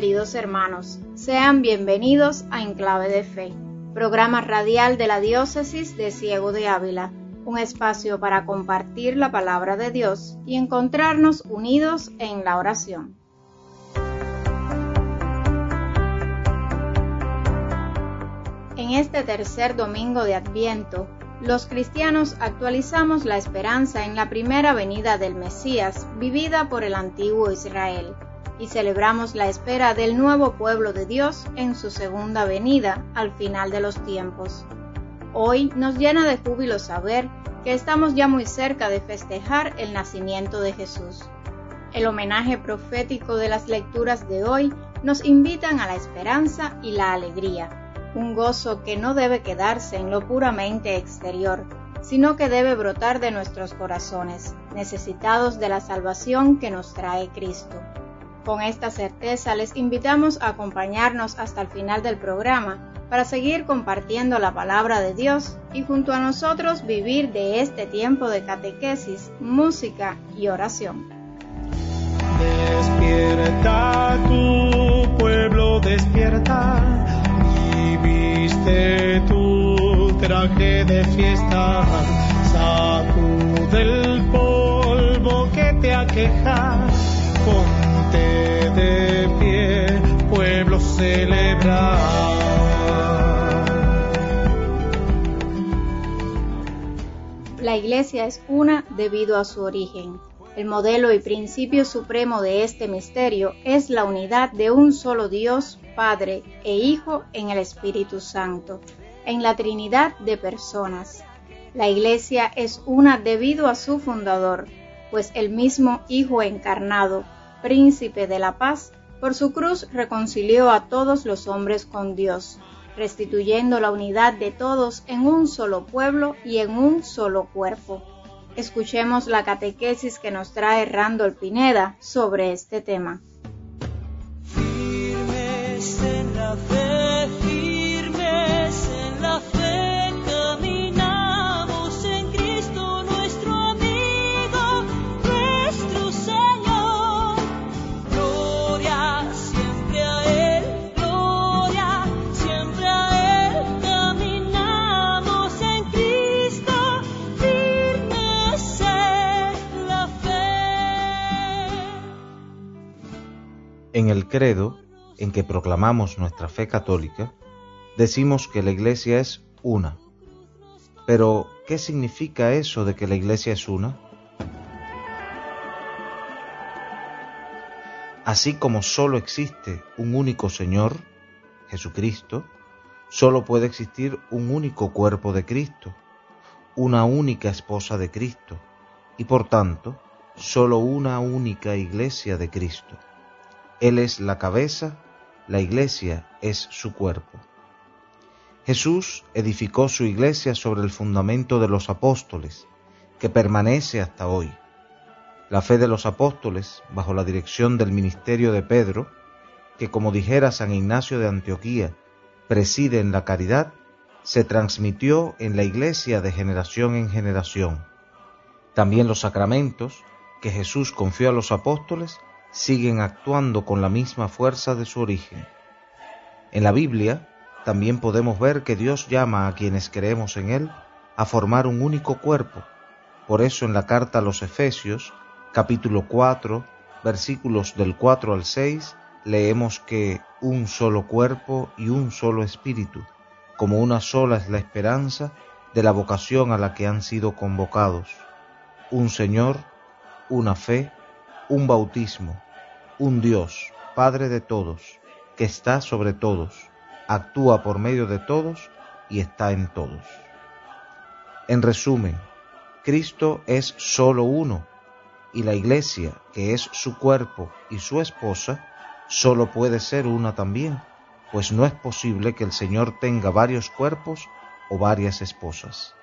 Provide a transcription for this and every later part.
Queridos hermanos, sean bienvenidos a Enclave de Fe, programa radial de la Diócesis de Ciego de Ávila, un espacio para compartir la palabra de Dios y encontrarnos unidos en la oración. En este tercer domingo de Adviento, los cristianos actualizamos la esperanza en la primera venida del Mesías vivida por el antiguo Israel y celebramos la espera del nuevo pueblo de Dios en su segunda venida al final de los tiempos. Hoy nos llena de júbilo saber que estamos ya muy cerca de festejar el nacimiento de Jesús. El homenaje profético de las lecturas de hoy nos invitan a la esperanza y la alegría, un gozo que no debe quedarse en lo puramente exterior, sino que debe brotar de nuestros corazones, necesitados de la salvación que nos trae Cristo. Con esta certeza les invitamos a acompañarnos hasta el final del programa para seguir compartiendo la palabra de Dios y junto a nosotros vivir de este tiempo de catequesis, música y oración. Despierta tu pueblo, despierta y viste tu traje de fiesta, sacude el polvo que te aqueja La Iglesia es una debido a su origen. El modelo y principio supremo de este misterio es la unidad de un solo Dios, Padre e Hijo en el Espíritu Santo, en la Trinidad de personas. La Iglesia es una debido a su fundador, pues el mismo Hijo encarnado, príncipe de la paz, por su cruz reconcilió a todos los hombres con Dios, restituyendo la unidad de todos en un solo pueblo y en un solo cuerpo. Escuchemos la catequesis que nos trae Randall Pineda sobre este tema. En el credo, en que proclamamos nuestra fe católica, decimos que la Iglesia es una. Pero, ¿qué significa eso de que la Iglesia es una? Así como solo existe un único Señor, Jesucristo, solo puede existir un único cuerpo de Cristo, una única esposa de Cristo, y por tanto, solo una única iglesia de Cristo. Él es la cabeza, la iglesia es su cuerpo. Jesús edificó su iglesia sobre el fundamento de los apóstoles, que permanece hasta hoy. La fe de los apóstoles, bajo la dirección del ministerio de Pedro, que como dijera San Ignacio de Antioquía, preside en la caridad, se transmitió en la iglesia de generación en generación. También los sacramentos que Jesús confió a los apóstoles siguen actuando con la misma fuerza de su origen. En la Biblia también podemos ver que Dios llama a quienes creemos en Él a formar un único cuerpo. Por eso en la carta a los Efesios, capítulo 4, versículos del 4 al 6, leemos que un solo cuerpo y un solo espíritu, como una sola es la esperanza de la vocación a la que han sido convocados. Un Señor, una fe, un bautismo, un Dios, Padre de todos, que está sobre todos, actúa por medio de todos y está en todos. En resumen, Cristo es solo uno y la iglesia, que es su cuerpo y su esposa, solo puede ser una también, pues no es posible que el Señor tenga varios cuerpos o varias esposas.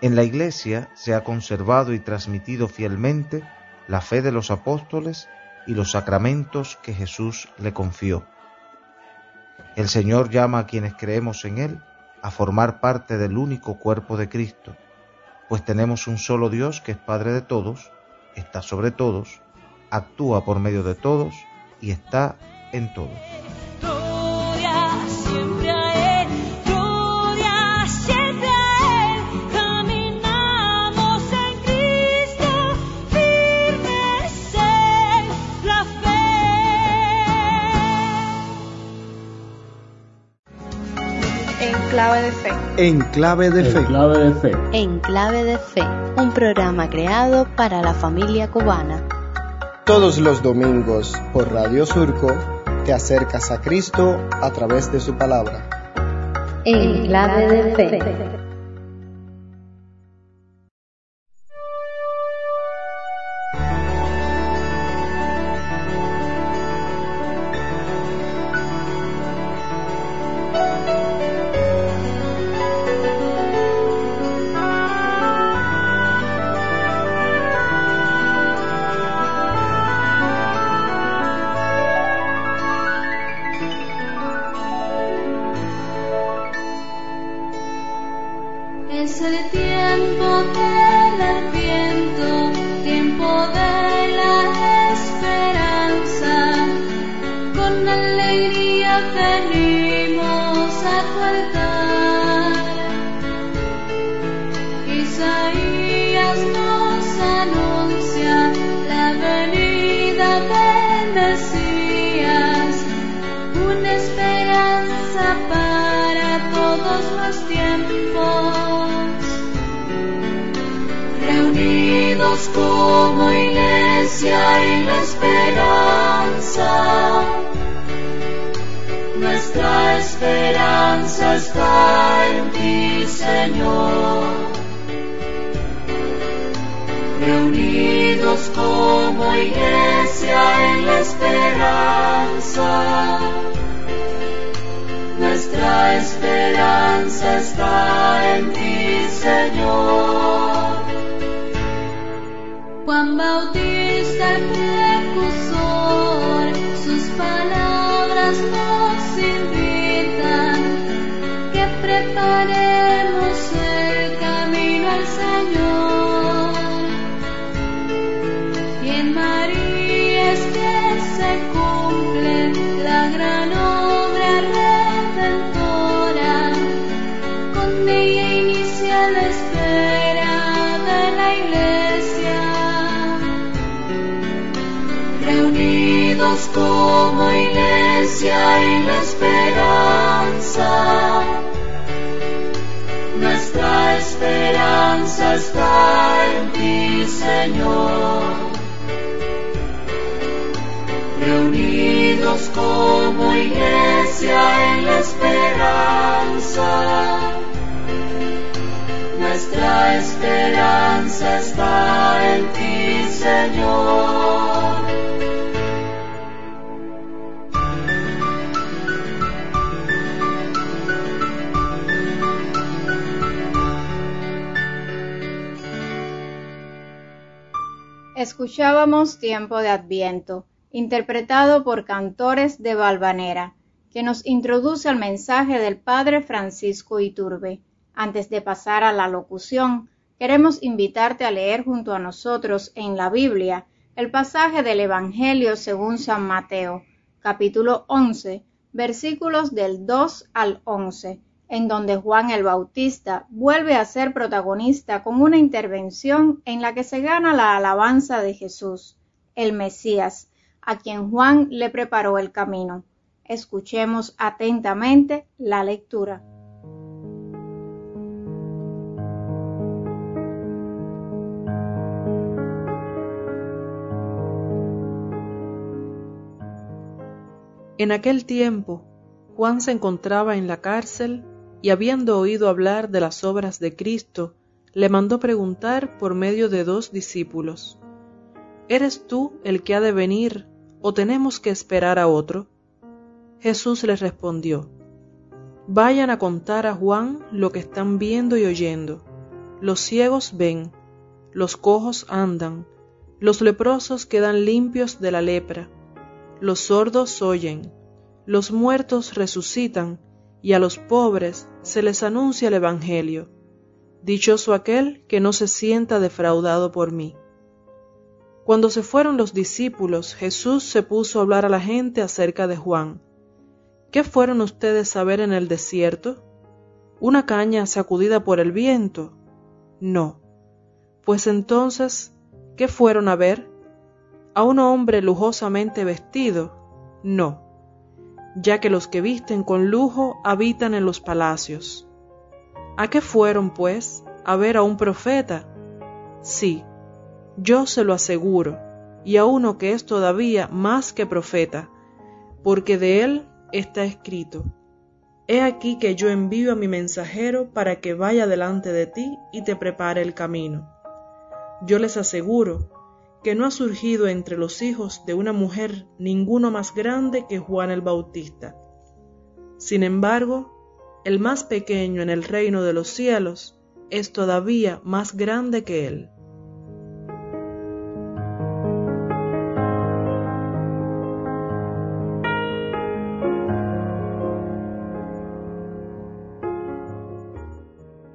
En la iglesia se ha conservado y transmitido fielmente la fe de los apóstoles y los sacramentos que Jesús le confió. El Señor llama a quienes creemos en Él a formar parte del único cuerpo de Cristo, pues tenemos un solo Dios que es Padre de todos, está sobre todos, actúa por medio de todos y está en todos. Clave de fe. En clave de fe. clave de fe. En clave de fe, un programa creado para la familia cubana. Todos los domingos por Radio Surco te acercas a Cristo a través de su palabra. En clave de fe. es el tiempo de la piel. Como iglesia en la esperanza. Nuestra esperanza está en ti, Señor. Reunidos como iglesia en la esperanza. Nuestra esperanza está en ti, Señor. Juan Bautista precursor, sus palabras Reunidos como iglesia en la esperanza. Nuestra esperanza está en ti, Señor. Reunidos como iglesia en la esperanza. Nuestra esperanza está en ti, Señor. Escuchábamos Tiempo de Adviento, interpretado por cantores de Valvanera, que nos introduce al mensaje del Padre Francisco Iturbe. Antes de pasar a la locución, queremos invitarte a leer junto a nosotros en la Biblia el pasaje del Evangelio según San Mateo, capítulo 11, versículos del 2 al 11 en donde Juan el Bautista vuelve a ser protagonista con una intervención en la que se gana la alabanza de Jesús, el Mesías, a quien Juan le preparó el camino. Escuchemos atentamente la lectura. En aquel tiempo, Juan se encontraba en la cárcel y habiendo oído hablar de las obras de Cristo, le mandó preguntar por medio de dos discípulos, ¿Eres tú el que ha de venir o tenemos que esperar a otro? Jesús les respondió, Vayan a contar a Juan lo que están viendo y oyendo. Los ciegos ven, los cojos andan, los leprosos quedan limpios de la lepra, los sordos oyen, los muertos resucitan, y a los pobres se les anuncia el Evangelio. Dichoso aquel que no se sienta defraudado por mí. Cuando se fueron los discípulos, Jesús se puso a hablar a la gente acerca de Juan. ¿Qué fueron ustedes a ver en el desierto? ¿Una caña sacudida por el viento? No. Pues entonces, ¿qué fueron a ver? ¿A un hombre lujosamente vestido? No, ya que los que visten con lujo habitan en los palacios. ¿A qué fueron, pues, a ver a un profeta? Sí, yo se lo aseguro, y a uno que es todavía más que profeta, porque de él está escrito, He aquí que yo envío a mi mensajero para que vaya delante de ti y te prepare el camino. Yo les aseguro que no ha surgido entre los hijos de una mujer ninguno más grande que Juan el Bautista. Sin embargo, el más pequeño en el reino de los cielos es todavía más grande que él.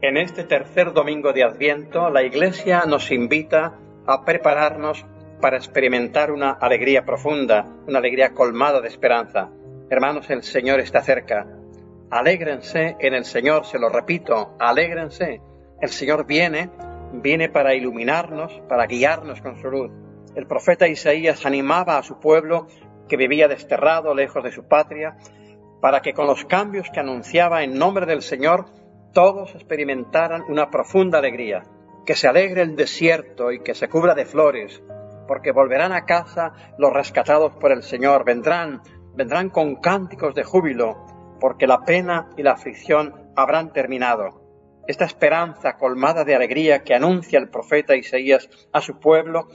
En este tercer domingo de Adviento, la Iglesia nos invita a prepararnos para experimentar una alegría profunda, una alegría colmada de esperanza. Hermanos, el Señor está cerca. Alégrense en el Señor, se lo repito, alégrense. El Señor viene, viene para iluminarnos, para guiarnos con su luz. El profeta Isaías animaba a su pueblo que vivía desterrado, lejos de su patria, para que con los cambios que anunciaba en nombre del Señor todos experimentaran una profunda alegría, que se alegre el desierto y que se cubra de flores, porque volverán a casa los rescatados por el Señor, vendrán, vendrán con cánticos de júbilo, porque la pena y la aflicción habrán terminado. Esta esperanza colmada de alegría que anuncia el profeta Isaías a su pueblo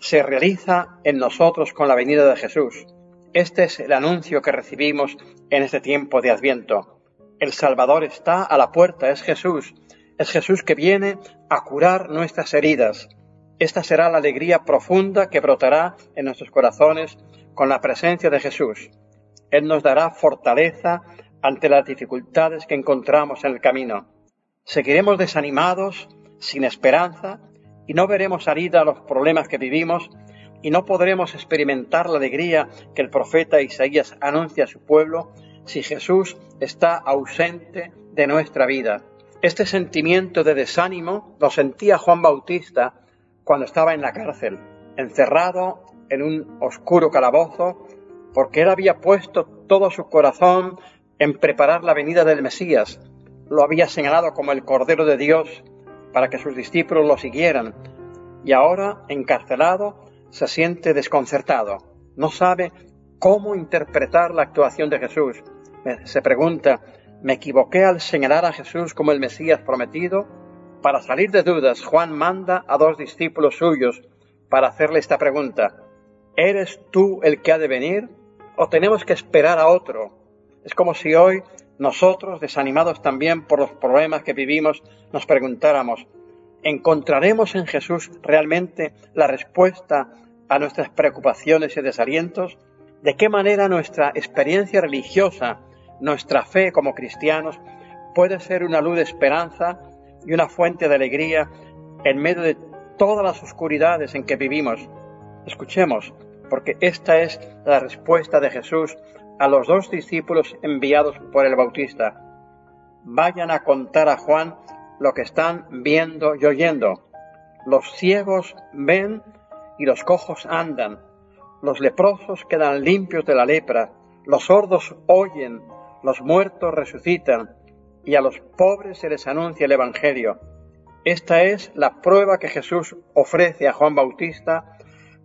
se realiza en nosotros con la venida de Jesús. Este es el anuncio que recibimos en este tiempo de Adviento. El Salvador está a la puerta, es Jesús. Es Jesús que viene a curar nuestras heridas. Esta será la alegría profunda que brotará en nuestros corazones con la presencia de Jesús. Él nos dará fortaleza ante las dificultades que encontramos en el camino. Seguiremos desanimados, sin esperanza, y no veremos salida a los problemas que vivimos, y no podremos experimentar la alegría que el profeta Isaías anuncia a su pueblo si Jesús está ausente de nuestra vida. Este sentimiento de desánimo lo sentía Juan Bautista cuando estaba en la cárcel, encerrado en un oscuro calabozo, porque él había puesto todo su corazón en preparar la venida del Mesías. Lo había señalado como el Cordero de Dios para que sus discípulos lo siguieran. Y ahora, encarcelado, se siente desconcertado. No sabe cómo interpretar la actuación de Jesús. Se pregunta, ¿me equivoqué al señalar a Jesús como el Mesías prometido? Para salir de dudas, Juan manda a dos discípulos suyos para hacerle esta pregunta. ¿Eres tú el que ha de venir o tenemos que esperar a otro? Es como si hoy nosotros, desanimados también por los problemas que vivimos, nos preguntáramos, ¿encontraremos en Jesús realmente la respuesta a nuestras preocupaciones y desalientos? de qué manera nuestra experiencia religiosa, nuestra fe como cristianos, puede ser una luz de esperanza y una fuente de alegría en medio de todas las oscuridades en que vivimos. Escuchemos, porque esta es la respuesta de Jesús a los dos discípulos enviados por el Bautista. Vayan a contar a Juan lo que están viendo y oyendo. Los ciegos ven y los cojos andan los leprosos quedan limpios de la lepra, los sordos oyen, los muertos resucitan, y a los pobres se les anuncia el Evangelio. Esta es la prueba que Jesús ofrece a Juan Bautista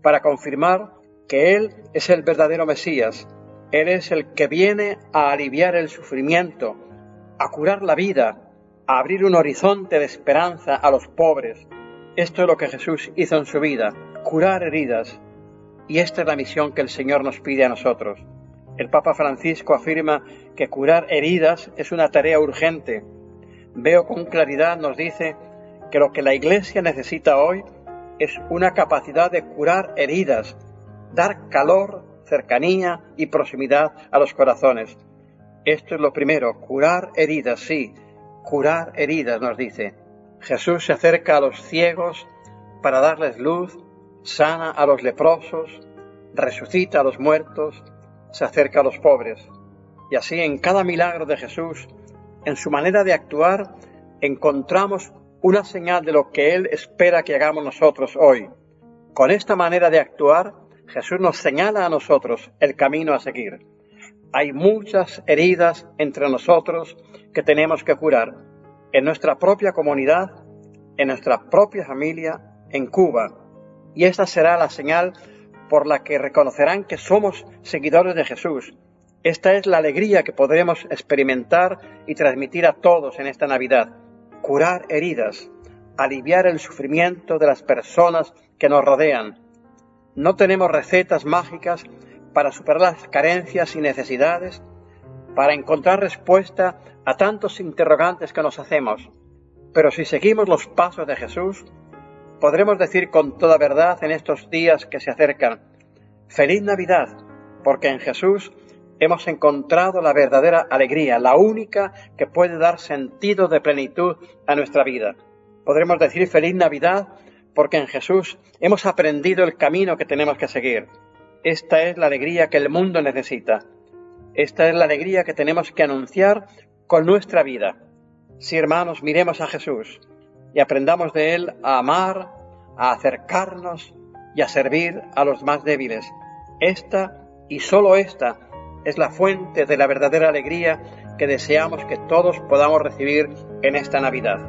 para confirmar que Él es el verdadero Mesías. Él es el que viene a aliviar el sufrimiento, a curar la vida, a abrir un horizonte de esperanza a los pobres. Esto es lo que Jesús hizo en su vida, curar heridas, y esta es la misión que el Señor nos pide a nosotros. El Papa Francisco afirma que curar heridas es una tarea urgente. Veo con claridad, nos dice, que lo que la Iglesia necesita hoy es una capacidad de curar heridas, dar calor, cercanía y proximidad a los corazones. Esto es lo primero, curar heridas, sí, curar heridas, nos dice. Jesús se acerca a los ciegos para darles luz sana a los leprosos, resucita a los muertos, se acerca a los pobres. Y así en cada milagro de Jesús, en su manera de actuar, encontramos una señal de lo que Él espera que hagamos nosotros hoy. Con esta manera de actuar, Jesús nos señala a nosotros el camino a seguir. Hay muchas heridas entre nosotros que tenemos que curar en nuestra propia comunidad, en nuestra propia familia, en Cuba. Y esta será la señal por la que reconocerán que somos seguidores de Jesús. Esta es la alegría que podremos experimentar y transmitir a todos en esta Navidad curar heridas, aliviar el sufrimiento de las personas que nos rodean. No tenemos recetas mágicas para superar las carencias y necesidades, para encontrar respuesta a tantos interrogantes que nos hacemos. Pero si seguimos los pasos de Jesús, podremos decir con toda verdad en estos días que se acercan, feliz Navidad, porque en Jesús hemos encontrado la verdadera alegría, la única que puede dar sentido de plenitud a nuestra vida. Podremos decir feliz Navidad porque en Jesús hemos aprendido el camino que tenemos que seguir. Esta es la alegría que el mundo necesita. Esta es la alegría que tenemos que anunciar con nuestra vida. Si hermanos, miremos a Jesús y aprendamos de Él a amar, a acercarnos y a servir a los más débiles. Esta y sólo esta es la fuente de la verdadera alegría que deseamos que todos podamos recibir en esta Navidad.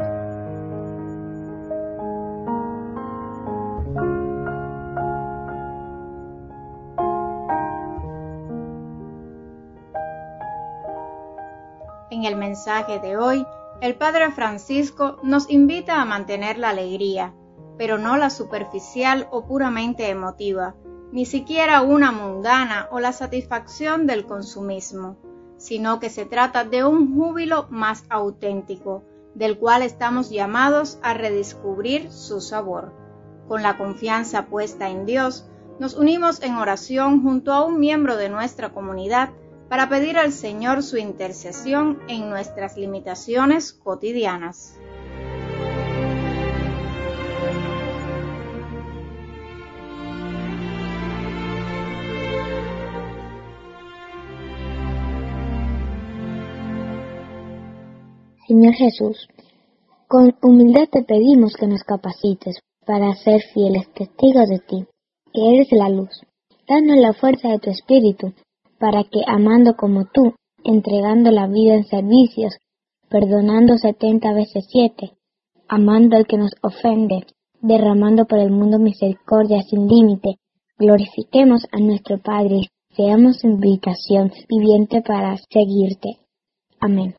En el mensaje de hoy, el Padre Francisco nos invita a mantener la alegría, pero no la superficial o puramente emotiva, ni siquiera una mundana o la satisfacción del consumismo, sino que se trata de un júbilo más auténtico, del cual estamos llamados a redescubrir su sabor. Con la confianza puesta en Dios, nos unimos en oración junto a un miembro de nuestra comunidad para pedir al Señor su intercesión en nuestras limitaciones cotidianas. Señor Jesús, con humildad te pedimos que nos capacites para ser fieles testigos de ti, que eres la luz. Danos la fuerza de tu espíritu para que, amando como tú, entregando la vida en servicios, perdonando setenta veces siete, amando al que nos ofende, derramando por el mundo misericordia sin límite, glorifiquemos a nuestro Padre seamos invitación viviente para seguirte. Amén.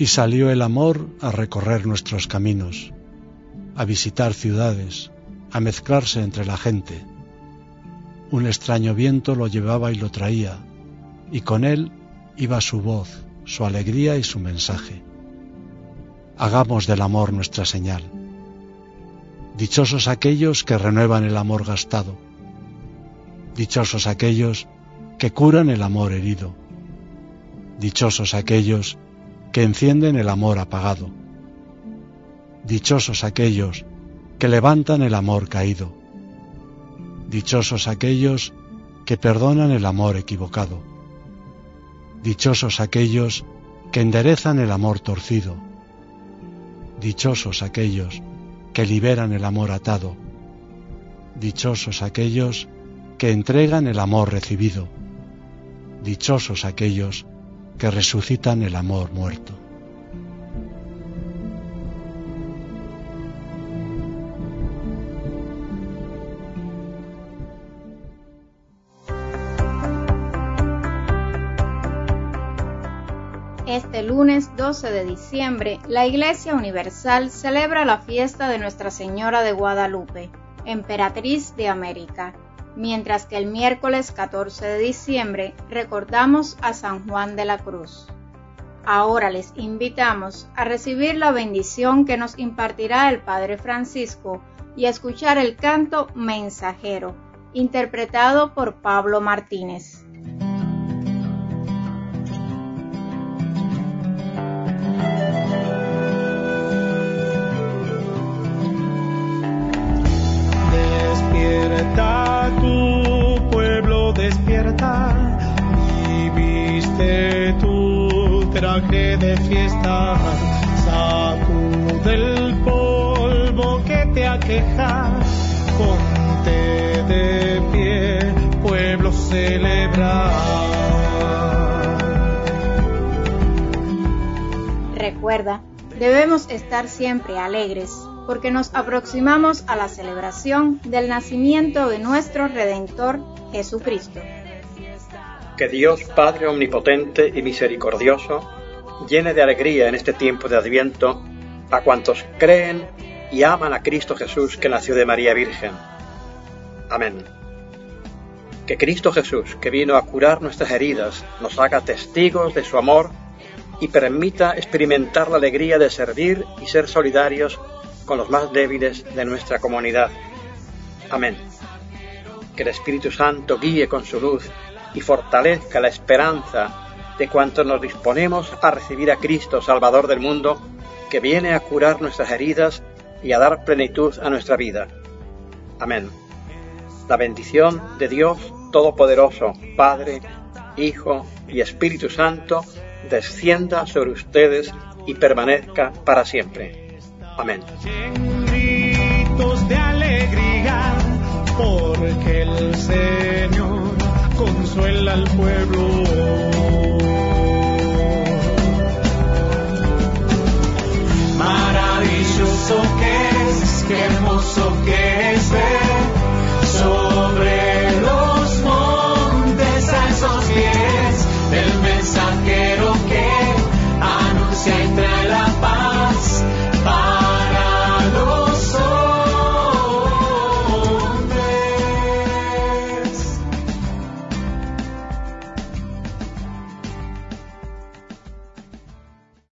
Y salió el amor a recorrer nuestros caminos, a visitar ciudades, a mezclarse entre la gente. Un extraño viento lo llevaba y lo traía, y con él iba su voz, su alegría y su mensaje. Hagamos del amor nuestra señal. Dichosos aquellos que renuevan el amor gastado. Dichosos aquellos que curan el amor herido. Dichosos aquellos que encienden el amor apagado. Dichosos aquellos que levantan el amor caído. Dichosos aquellos que perdonan el amor equivocado. Dichosos aquellos que enderezan el amor torcido. Dichosos aquellos que liberan el amor atado. Dichosos aquellos que entregan el amor recibido. Dichosos aquellos que resucitan el amor muerto. Este lunes 12 de diciembre, la Iglesia Universal celebra la fiesta de Nuestra Señora de Guadalupe, Emperatriz de América, mientras que el miércoles 14 de diciembre recordamos a San Juan de la Cruz. Ahora les invitamos a recibir la bendición que nos impartirá el Padre Francisco y a escuchar el canto Mensajero, interpretado por Pablo Martínez. Despierta y viste tu traje de fiesta, sacude el polvo que te aqueja, ponte de pie, pueblo celebra. Recuerda, debemos estar siempre alegres porque nos aproximamos a la celebración del nacimiento de nuestro Redentor Jesucristo. Que Dios Padre Omnipotente y Misericordioso llene de alegría en este tiempo de Adviento a cuantos creen y aman a Cristo Jesús que nació de María Virgen. Amén. Que Cristo Jesús, que vino a curar nuestras heridas, nos haga testigos de su amor y permita experimentar la alegría de servir y ser solidarios con los más débiles de nuestra comunidad. Amén. Que el Espíritu Santo guíe con su luz y fortalezca la esperanza de cuantos nos disponemos a recibir a Cristo, Salvador del mundo, que viene a curar nuestras heridas y a dar plenitud a nuestra vida. Amén. La bendición de Dios Todopoderoso, Padre, Hijo y Espíritu Santo, descienda sobre ustedes y permanezca para siempre. Amén. Consuela al pueblo. Maravilloso que es, qué hermoso que es ver